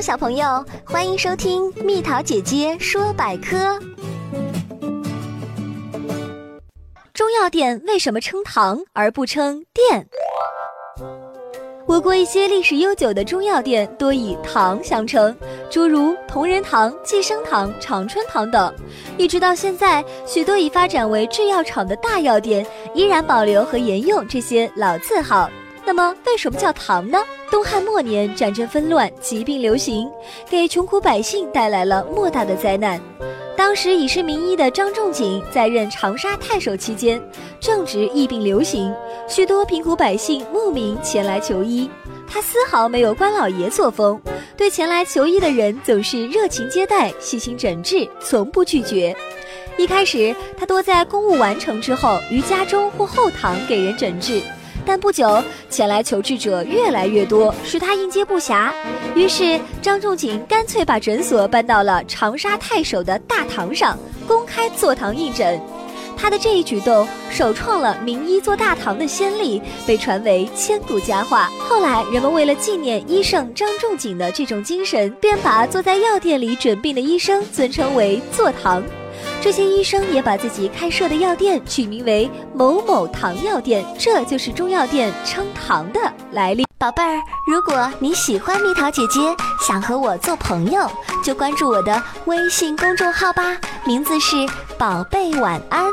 小朋友，欢迎收听蜜桃姐姐说百科。中药店为什么称堂而不称店？我国一些历史悠久的中药店多以堂相称，诸如同仁堂、济生堂、长春堂等。一直到现在，许多已发展为制药厂的大药店依然保留和沿用这些老字号。那么，为什么叫唐呢？东汉末年，战争纷乱，疾病流行，给穷苦百姓带来了莫大的灾难。当时已是名医的张仲景在任长沙太守期间，正值疫病流行，许多贫苦百姓慕名前来求医。他丝毫没有官老爷作风，对前来求医的人总是热情接待、细心诊治，从不拒绝。一开始，他多在公务完成之后，于家中或后堂给人诊治。但不久，前来求治者越来越多，使他应接不暇。于是，张仲景干脆把诊所搬到了长沙太守的大堂上，公开坐堂应诊。他的这一举动，首创了名医坐大堂的先例，被传为千古佳话。后来，人们为了纪念医圣张仲景的这种精神，便把坐在药店里诊病的医生尊称为“坐堂”。这些医生也把自己开设的药店取名为某某堂药店，这就是中药店称堂的来历。宝贝儿，如果你喜欢蜜桃姐姐，想和我做朋友，就关注我的微信公众号吧，名字是宝贝晚安。